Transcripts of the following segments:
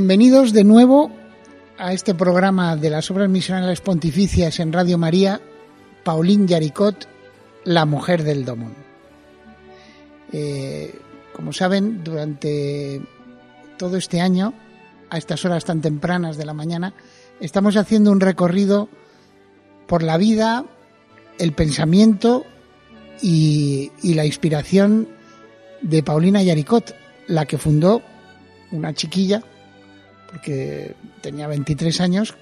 Bienvenidos de nuevo a este programa de las obras misionales pontificias en Radio María, Pauline Yaricot, la mujer del Domón. Eh, como saben, durante todo este año, a estas horas tan tempranas de la mañana, estamos haciendo un recorrido por la vida, el pensamiento y, y la inspiración de Paulina Yaricot, la que fundó una chiquilla porque tenía 23 años,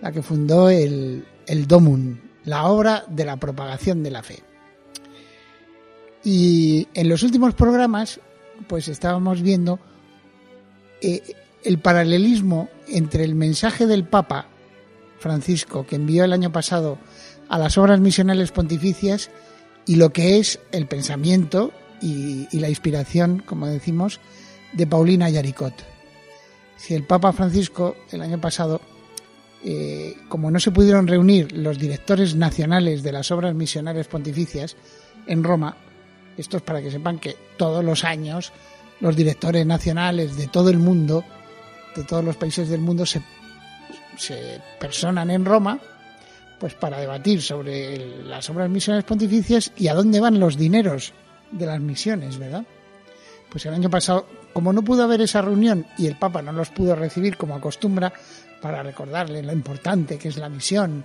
la que fundó el, el Domun, la obra de la propagación de la fe. Y en los últimos programas, pues estábamos viendo eh, el paralelismo entre el mensaje del Papa Francisco que envió el año pasado a las obras misionales pontificias y lo que es el pensamiento y, y la inspiración, como decimos, de Paulina Yaricot si el Papa Francisco el año pasado, eh, como no se pudieron reunir los directores nacionales de las obras misionales pontificias en Roma, esto es para que sepan que todos los años los directores nacionales de todo el mundo, de todos los países del mundo, se, se personan en Roma pues para debatir sobre las obras misionales pontificias y a dónde van los dineros de las misiones, ¿verdad? Pues el año pasado como no pudo haber esa reunión y el Papa no los pudo recibir como acostumbra, para recordarle lo importante que es la misión,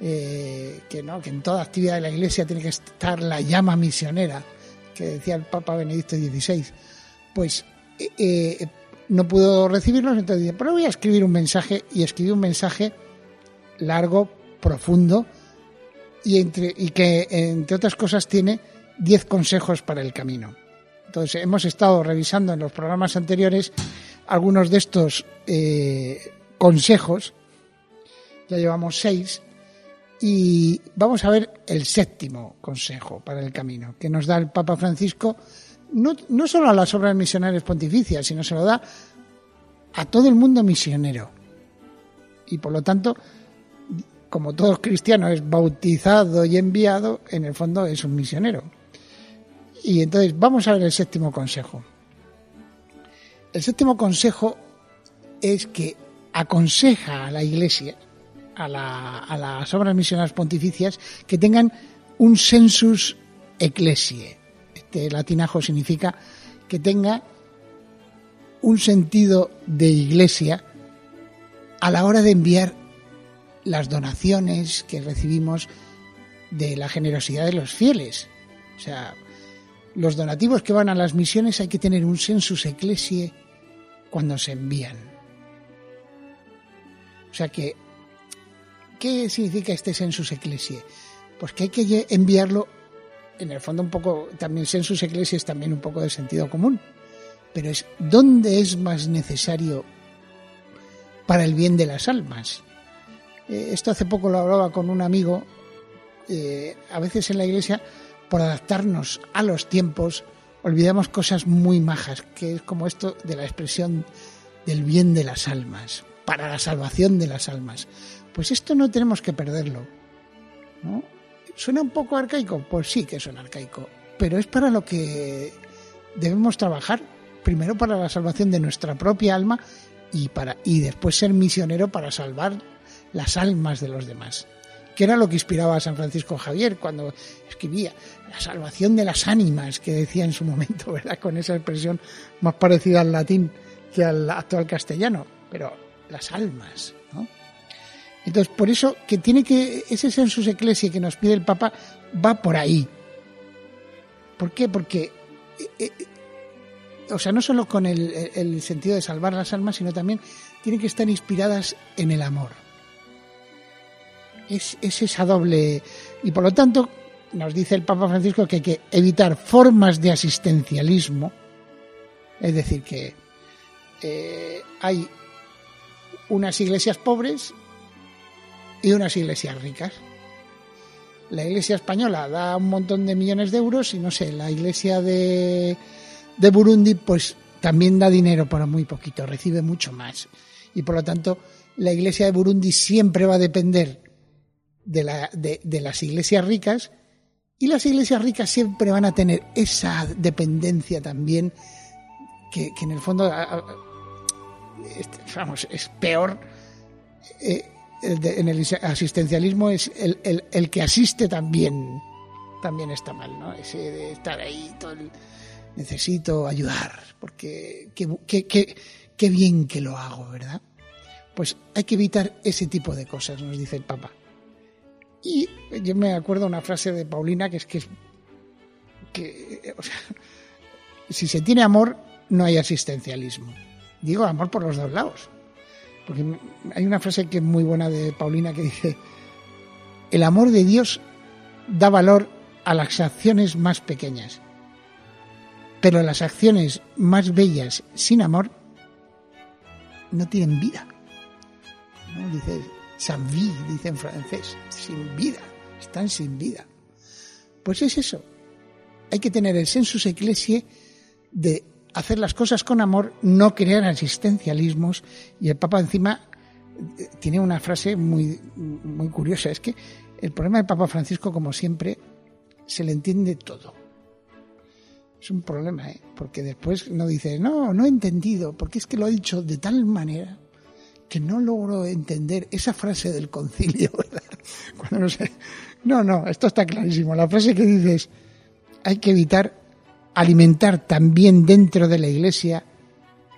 eh, que, ¿no? que en toda actividad de la Iglesia tiene que estar la llama misionera, que decía el Papa Benedicto XVI, pues eh, eh, no pudo recibirlos, entonces dice, pero voy a escribir un mensaje y escribí un mensaje largo, profundo y, entre, y que entre otras cosas tiene 10 consejos para el camino. Entonces, hemos estado revisando en los programas anteriores algunos de estos eh, consejos. Ya llevamos seis. Y vamos a ver el séptimo consejo para el camino que nos da el Papa Francisco, no, no solo a las obras misionarias pontificias, sino se lo da a todo el mundo misionero. Y por lo tanto, como todo cristiano es bautizado y enviado, en el fondo es un misionero. Y entonces vamos a ver el séptimo consejo. El séptimo consejo es que aconseja a la Iglesia, a, las obras misionales pontificias, que tengan un sensus ecclesiae. Este latinajo significa que tenga un sentido de iglesia a la hora de enviar las donaciones que recibimos de la generosidad de los fieles. O sea, los donativos que van a las misiones hay que tener un sensus ecclesiae cuando se envían. O sea que, ¿qué significa este sensus ecclesiae? Pues que hay que enviarlo, en el fondo un poco, también sensus ecclesiae es también un poco de sentido común, pero es dónde es más necesario para el bien de las almas. Eh, esto hace poco lo hablaba con un amigo, eh, a veces en la iglesia por adaptarnos a los tiempos, olvidamos cosas muy majas, que es como esto de la expresión del bien de las almas, para la salvación de las almas. Pues esto no tenemos que perderlo. ¿no? ¿Suena un poco arcaico? Pues sí que suena arcaico, pero es para lo que debemos trabajar, primero para la salvación de nuestra propia alma y, para, y después ser misionero para salvar las almas de los demás que era lo que inspiraba a San Francisco Javier cuando escribía la salvación de las ánimas, que decía en su momento, ¿verdad? Con esa expresión más parecida al latín que al actual castellano, pero las almas, ¿no? Entonces, por eso que tiene que, ese sensus ecclesiae que nos pide el Papa va por ahí. ¿Por qué? Porque, eh, eh, o sea, no solo con el sentido de salvar las almas, sino también tienen que estar inspiradas en el amor es, esa doble. Y por lo tanto, nos dice el Papa Francisco que hay que evitar formas de asistencialismo Es decir, que eh, hay unas iglesias pobres y unas iglesias ricas. La iglesia española da un montón de millones de euros y no sé, la iglesia de, de Burundi pues también da dinero, pero muy poquito, recibe mucho más. Y por lo tanto, la iglesia de Burundi siempre va a depender de, la, de, las iglesias ricas y las iglesias ricas siempre van a tener esa dependencia también que, en el fondo vamos, es peor eh, en el asistencialismo es el, el, que asiste también también está mal, ¿no? Ese de estar ahí todo necesito ayudar porque qué bien que lo hago, ¿verdad? Pues hay que evitar ese tipo de cosas, nos dice el Papa. Y yo me acuerdo una frase de Paulina que es que, que o sea, si se tiene amor, no hay asistencialismo. Digo amor por los dos lados. Porque hay una frase que es muy buena de Paulina que dice, el amor de Dios da valor a las acciones más pequeñas, pero las acciones más bellas sin amor no tienen vida. ¿No? Dice, sans vie, dice en francés, sin vida, están sin vida. Pues es eso. Hay que tener el sensus ecclesiae de hacer las cosas con amor, no crear asistencialismos. Y el Papa encima eh, tiene una frase muy, muy curiosa. Es que el problema del Papa Francisco, como siempre, se le entiende todo. Es un problema, ¿eh? porque después no dice, no, no he entendido, porque es que lo ha dicho de tal manera que no logro entender esa frase del concilio, ¿verdad? Cuando no, sé, no, no, esto está clarísimo. La frase que dices, hay que evitar alimentar también dentro de la Iglesia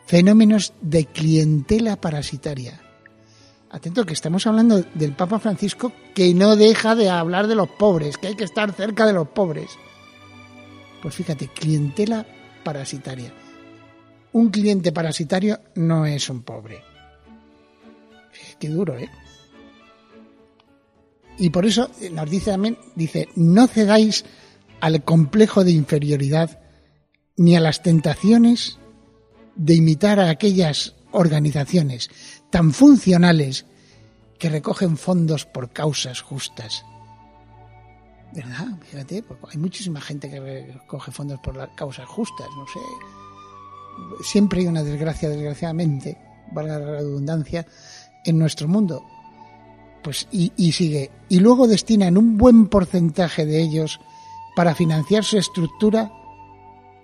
fenómenos de clientela parasitaria. Atento que estamos hablando del Papa Francisco que no deja de hablar de los pobres, que hay que estar cerca de los pobres. Pues fíjate, clientela parasitaria. Un cliente parasitario no es un pobre qué duro, ¿eh? Y por eso nos dice también, dice, no cedáis al complejo de inferioridad ni a las tentaciones de imitar a aquellas organizaciones tan funcionales que recogen fondos por causas justas. ¿Verdad? Fíjate, pues hay muchísima gente que recoge fondos por las causas justas, no sé. Siempre hay una desgracia, desgraciadamente, valga la redundancia, en nuestro mundo. Pues y, sigue. Y luego destinan un buen porcentaje de ellos para financiar su estructura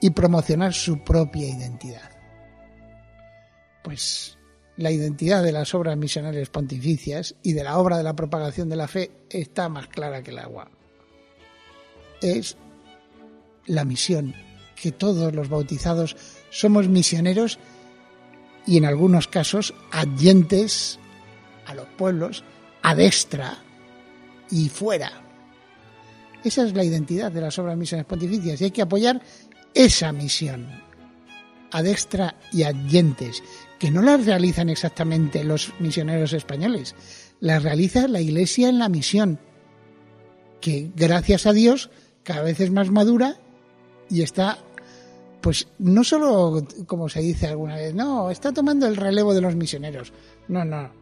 y promocionar su propia identidad. Pues la identidad de las obras misionales pontificias y de la obra de la propagación de la fe está más clara que el agua. Es la misión, que todos los bautizados somos misioneros y en algunos casos adyentes a los pueblos a destra y fuera. Esa es la identidad de las obras misiones pontificias y hay que apoyar esa misión a destra y adyentes, que no las realizan exactamente los misioneros españoles, las realiza la Iglesia en la misión, que gracias a Dios cada vez es más madura y está, pues no solo, como se dice alguna vez, no, está tomando el relevo de los misioneros, no, no,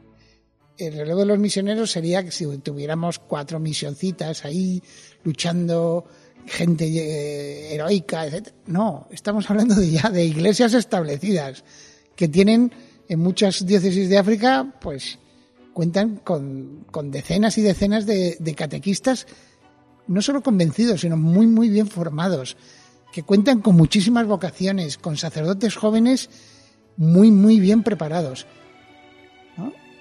el relevo de los misioneros sería que si tuviéramos cuatro misioncitas ahí luchando, gente eh, heroica, etc. No, estamos hablando de ya de iglesias establecidas que tienen en muchas diócesis de África, pues cuentan con, decenas y decenas de, de catequistas, no solo convencidos, sino muy, muy bien formados, que cuentan con muchísimas vocaciones, con sacerdotes jóvenes muy, muy bien preparados.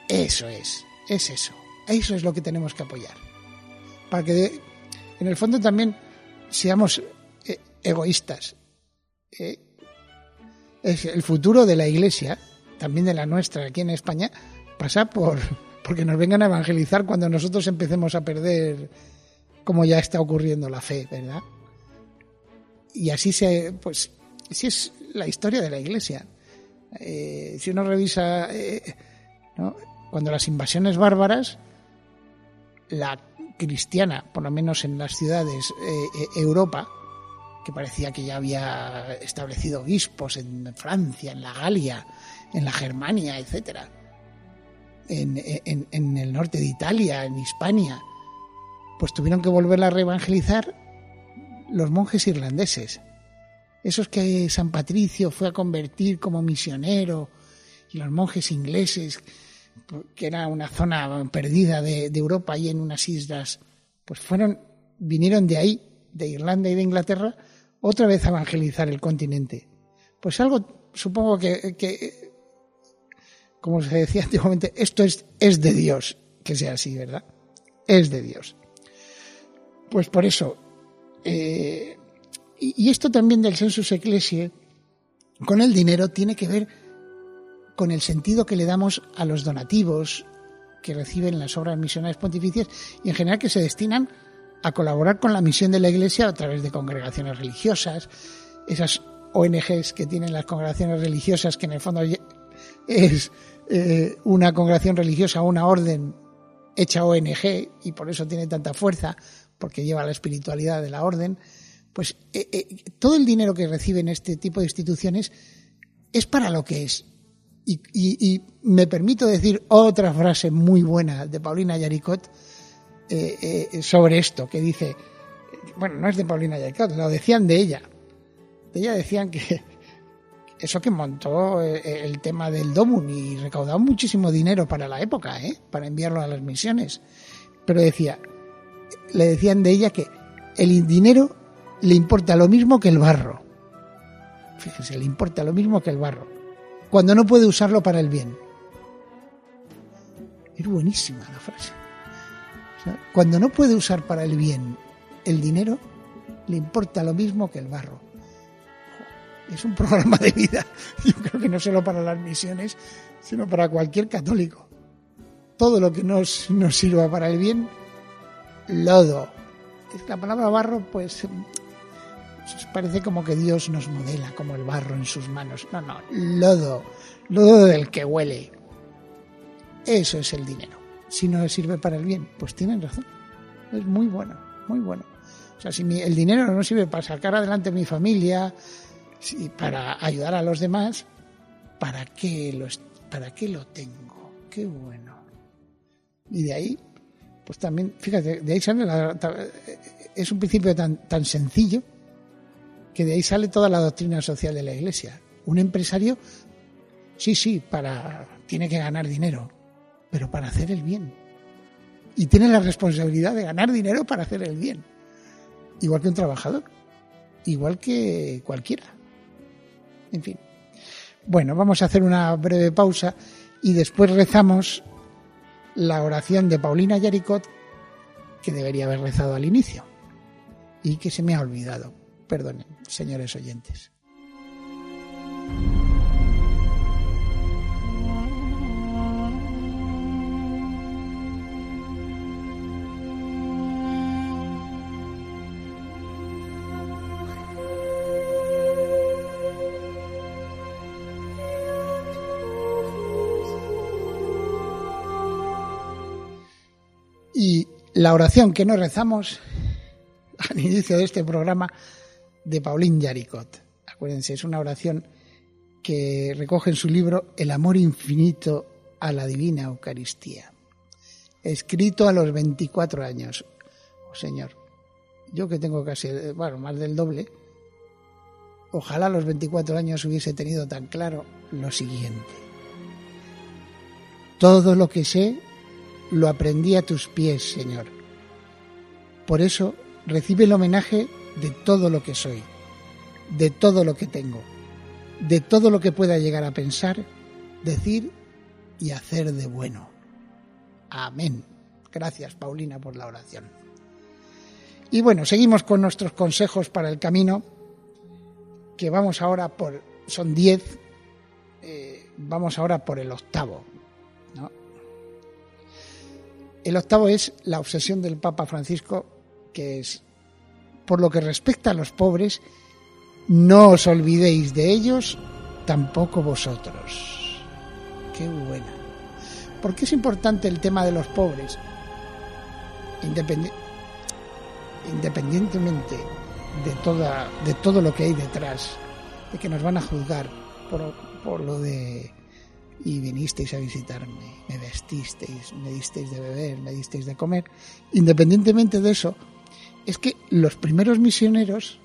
Eso es, es eso. Eso es lo que tenemos que apoyar. Para que en el fondo también seamos eh, egoístas. Eh, es el futuro de la Iglesia, también de la nuestra aquí en España, pasa por porque nos vengan a evangelizar cuando nosotros empecemos a perder como ya está ocurriendo la fe, ¿verdad? Y así se, pues, así es la historia de la Iglesia. Eh, si uno revisa ¿no? Cuando las invasiones bárbaras, la cristiana, por lo menos en las ciudades eh, eh, Europa, que parecía que ya había establecido obispos en Francia, en la Galia, en la Germania, etcétera, en, en, el norte de Italia, en Hispania, pues tuvieron que volverla a reevangelizar los monjes irlandeses. Esos que San Patricio fue a convertir como misionero y los monjes ingleses, que era una zona perdida de, Europa y en unas islas, pues fueron, vinieron de ahí, de Irlanda y de Inglaterra, otra vez a evangelizar el continente. Pues algo, supongo que, como se decía antiguamente, esto es, es de Dios que sea así, ¿verdad? Es de Dios. Pues por eso, eh, y, esto también del census ecclesiae, con el dinero, tiene que ver con el sentido que le damos a los donativos que reciben las obras misionales pontificias y en general que se destinan a colaborar con la misión de la Iglesia a través de congregaciones religiosas, esas ONGs que tienen las congregaciones religiosas, que en el fondo es eh, una congregación religiosa, una orden hecha ONG y por eso tiene tanta fuerza, porque lleva la espiritualidad de la orden, pues eh, eh, todo el dinero que reciben este tipo de instituciones es para lo que es. Y, me permito decir otra frase muy buena de Paulina Yaricot eh, sobre esto, que dice, bueno, no es de Paulina Yaricot, lo decían de ella. De ella decían que eso que montó el tema del Domun y recaudó muchísimo dinero para la época, ¿eh? para enviarlo a las misiones. Pero decía, le decían de ella que el dinero le importa lo mismo que el barro. Fíjese, le importa lo mismo que el barro. Cuando no puede usarlo para el bien. Es buenísima la frase. cuando no puede usar para el bien el dinero, le importa lo mismo que el barro. Es un programa de vida. Yo creo que no solo para las misiones, sino para cualquier católico. Todo lo que nos, nos sirva para el bien lodo. La palabra barro, pues, parece como que Dios nos modela como el barro en sus manos. No, no, lodo, lodo del que huele. Eso es el dinero. Si no sirve para el bien, pues tienen razón. Es muy bueno, muy bueno. O sea, si el dinero no sirve para sacar adelante mi familia, si, para ayudar a los demás, ¿para qué, lo, ¿para qué lo tengo? Qué bueno. Y de ahí pues también, fíjate, de ahí sale es un principio tan, tan sencillo que de ahí sale toda la doctrina social de la Iglesia. Un empresario, sí, sí, para, tiene que ganar dinero, pero para hacer el bien. Y tiene la responsabilidad de ganar dinero para hacer el bien. Igual que un trabajador, igual que cualquiera. En fin. Bueno, vamos a hacer una breve pausa y después rezamos la oración de Paulina Yaricot que debería haber rezado al inicio y que se me ha olvidado. Perdonen, señores oyentes. la oración que nos rezamos al inicio de este programa de Paulín Yaricot. Acuérdense, es una oración que recoge en su libro El amor infinito a la divina Eucaristía. Escrito a los 24 años. Oh, señor, yo que tengo casi, bueno, más del doble, ojalá a los 24 años hubiese tenido tan claro lo siguiente. Todo lo que sé lo aprendí a tus pies, Señor. Por eso recibe el homenaje de todo lo que soy, de todo lo que tengo, de todo lo que pueda llegar a pensar, decir y hacer de bueno. Amén. Gracias, Paulina, por la oración. Y bueno, seguimos con nuestros consejos para el camino, que vamos ahora por, son diez, eh, vamos ahora por el octavo. El octavo es la obsesión del Papa Francisco, que es, por lo que respecta a los pobres, no os olvidéis de ellos, tampoco vosotros. Qué buena. ¿Por qué es importante el tema de los pobres? independientemente de, toda, de todo lo que hay detrás, de que nos van a juzgar por, por lo de y vinisteis a visitarme, me vestisteis, me disteis de beber, me disteis de comer. Independientemente de eso, es que los primeros misioneros,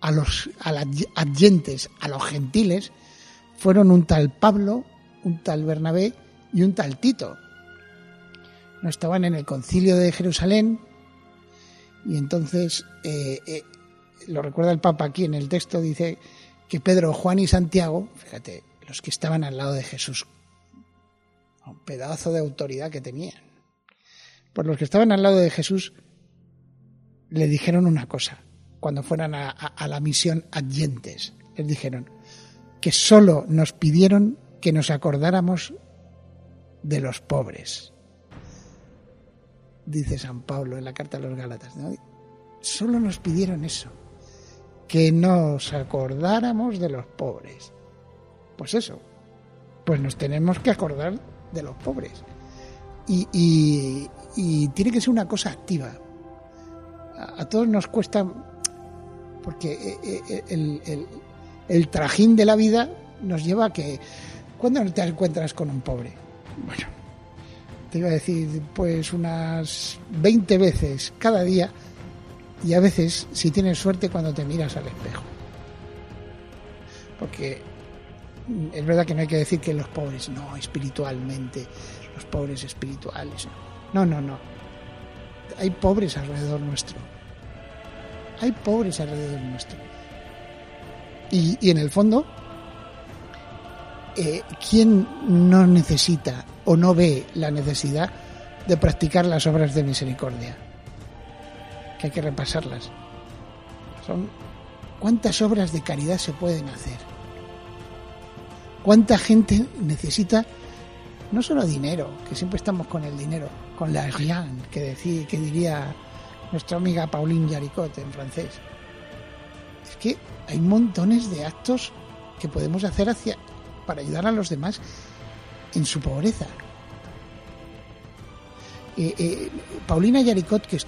a los adyentes, a los gentiles, fueron un tal Pablo, un tal Bernabé y un tal Tito. No estaban en el concilio de Jerusalén y entonces, eh, eh, lo recuerda el Papa aquí en el texto, dice que Pedro, Juan y Santiago, fíjate, los que estaban al lado de Jesús, un pedazo de autoridad que tenían, por los que estaban al lado de Jesús, le dijeron una cosa, cuando fueran a, a la misión adyentes, les dijeron que solo nos pidieron que nos acordáramos de los pobres. Dice San Pablo en la carta a los Gálatas. ¿no? Solo nos pidieron eso, que nos acordáramos de los pobres. Pues eso, pues nos tenemos que acordar de los pobres. Y, tiene que ser una cosa activa. A, todos nos cuesta, porque eh, eh, el, el trajín de la vida nos lleva a que, ¿cuándo te encuentras con un pobre? Bueno, te iba a decir, pues unas 20 veces cada día y a veces, si tienes suerte, cuando te miras al espejo. Porque es verdad que no hay que decir que los pobres, no, espiritualmente, los pobres espirituales. No, no, no. Hay pobres alrededor nuestro. Hay pobres alrededor nuestro. Y, y en el fondo, eh, ¿quién no necesita o no ve la necesidad de practicar las obras de misericordia? Que hay que repasarlas. Son cuántas obras de caridad se pueden hacer. Cuánta gente necesita no solo dinero, que siempre estamos con el dinero, con la rien, que, decía, que diría nuestra amiga Pauline Jaricot en francés. Es que hay montones de actos que podemos hacer hacia para ayudar a los demás en su pobreza. Eh, eh, Paulina Yaricot, que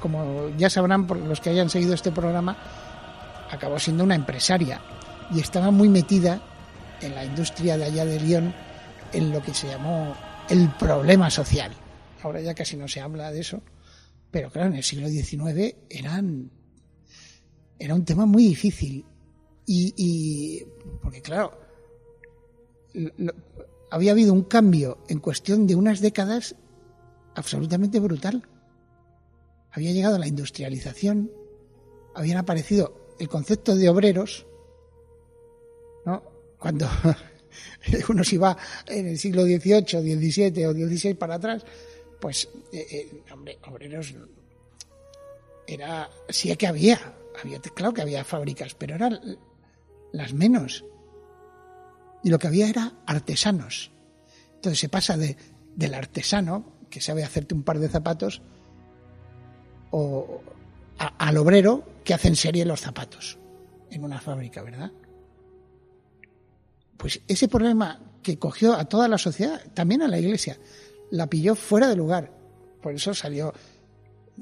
como ya sabrán por los que hayan seguido este programa, acabó siendo una empresaria y estaba muy metida en la industria de allá de Lyon en lo que se llamó el problema social. Ahora ya casi no se habla de eso, pero claro, en el siglo XIX eran, era un tema muy difícil. Y, porque claro, había habido un cambio en cuestión de unas décadas absolutamente brutal. Había llegado la industrialización, habían aparecido el concepto de obreros, ¿no? Cuando uno se iba en el siglo XVIII, XVII o XVI para atrás, pues, eh, eh, hombre, obreros era, sí que había, había, claro que había fábricas, pero eran las menos y lo que había era artesanos. Entonces se pasa de, del artesano, que sabe hacerte un par de zapatos, o al obrero que hace en serie los zapatos en una fábrica, ¿verdad? Pues ese problema que cogió a toda la sociedad, también a la iglesia, la pilló fuera de lugar. Por eso salió.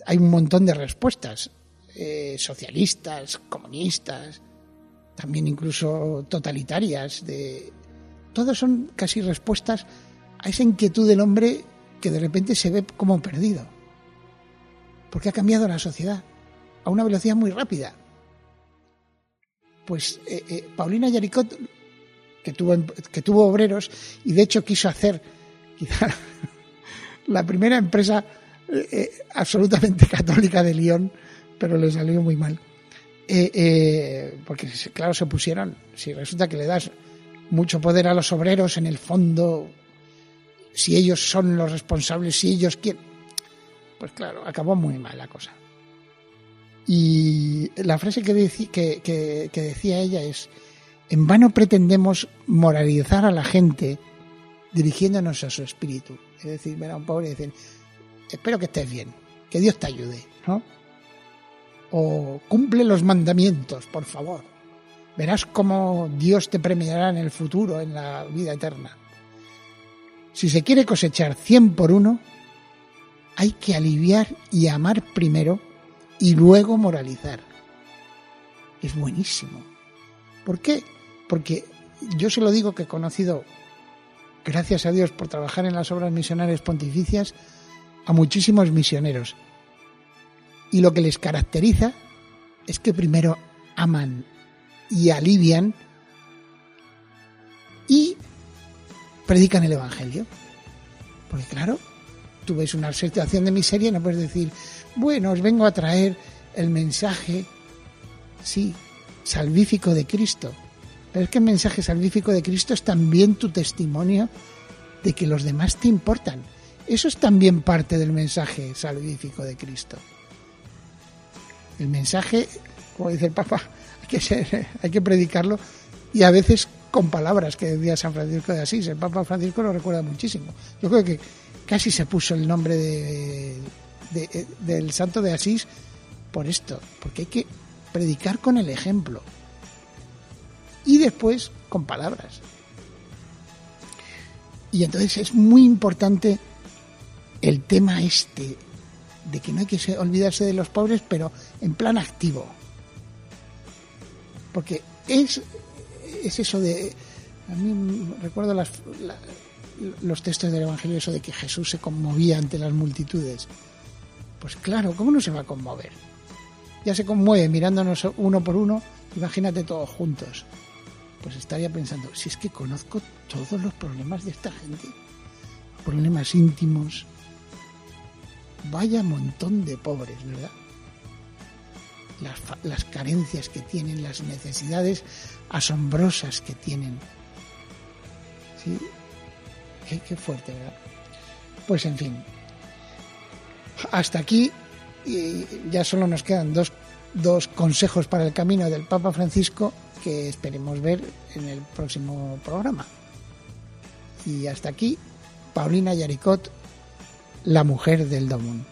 Hay un montón de respuestas. Eh, socialistas, comunistas, también incluso totalitarias, de todas son casi respuestas a esa inquietud del hombre que de repente se ve como perdido. Porque ha cambiado la sociedad a una velocidad muy rápida. Pues eh, eh, Paulina Yaricot, que tuvo, que tuvo obreros y de hecho quiso hacer quizá la primera empresa eh, absolutamente católica de Lyon, pero le salió muy mal eh, eh, porque claro, se pusieron, si resulta que le das mucho poder a los obreros, en el fondo, si ellos son los responsables, si ellos quieren, pues claro, acabó muy mal la cosa. Y la frase que, que, decía ella es, en vano pretendemos moralizar a la gente dirigiéndonos a su espíritu. Es decir, ver a un pobre y decir, espero que estés bien, que Dios te ayude, ¿no? o cumple los mandamientos, por favor. Verás cómo Dios te premiará en el futuro, en la vida eterna. Si se quiere cosechar cien por uno, hay que aliviar y amar primero y luego moralizar. es buenísimo. ¿Por qué? Porque yo se lo digo que he conocido, gracias a Dios por trabajar en las obras misionarias pontificias, a muchísimos misioneros. Y lo que les caracteriza es que primero aman y alivian y predican el Evangelio. Porque claro, tú ves una situación de miseria y no puedes decir, bueno, os vengo a traer el mensaje, sí, salvífico de Cristo. Pero es que el mensaje salvífico de Cristo es también tu testimonio de que los demás te importan. Eso es también parte del mensaje salvífico de Cristo. El mensaje, como dice el Papa, hay que, hay que predicarlo y a veces con palabras que decía San Francisco de Asís. El Papa Francisco lo recuerda muchísimo. Yo creo que casi se puso el nombre de, del santo de Asís por esto, porque hay que predicar con el ejemplo y después con palabras. Y entonces es muy importante el tema este de que no hay que olvidarse de los pobres, pero en plan activo. Porque es es eso de... A mí recuerdo las, los textos del Evangelio, eso de que Jesús se conmovía ante las multitudes. Pues claro, ¿cómo no se va a conmover? Ya se conmueve mirándonos uno por uno, imagínate todos juntos. Pues estaría pensando, si es que conozco todos los problemas de esta gente, problemas íntimos, vaya montón de pobres, ¿verdad? Las, carencias que tienen, las necesidades asombrosas que tienen. ¿Sí? Qué, fuerte, ¿verdad? Pues en fin, hasta aquí y ya solo nos quedan dos, dos consejos para el camino del Papa Francisco que esperemos ver en el próximo programa. Y hasta aquí, Paulina Yaricot, la mujer del Domún.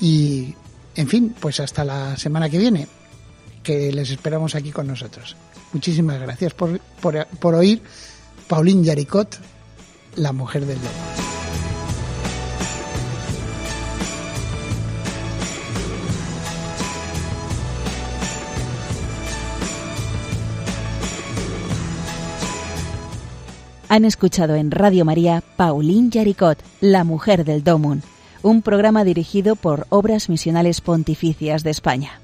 y, en fin, pues hasta la semana que viene, que les esperamos aquí con nosotros. Muchísimas gracias por, por, oír Pauline Yaricot, la mujer del lobo. Han escuchado en Radio María Pauline Yaricot, la mujer del Domun un programa dirigido por Obras Misionales Pontificias de España.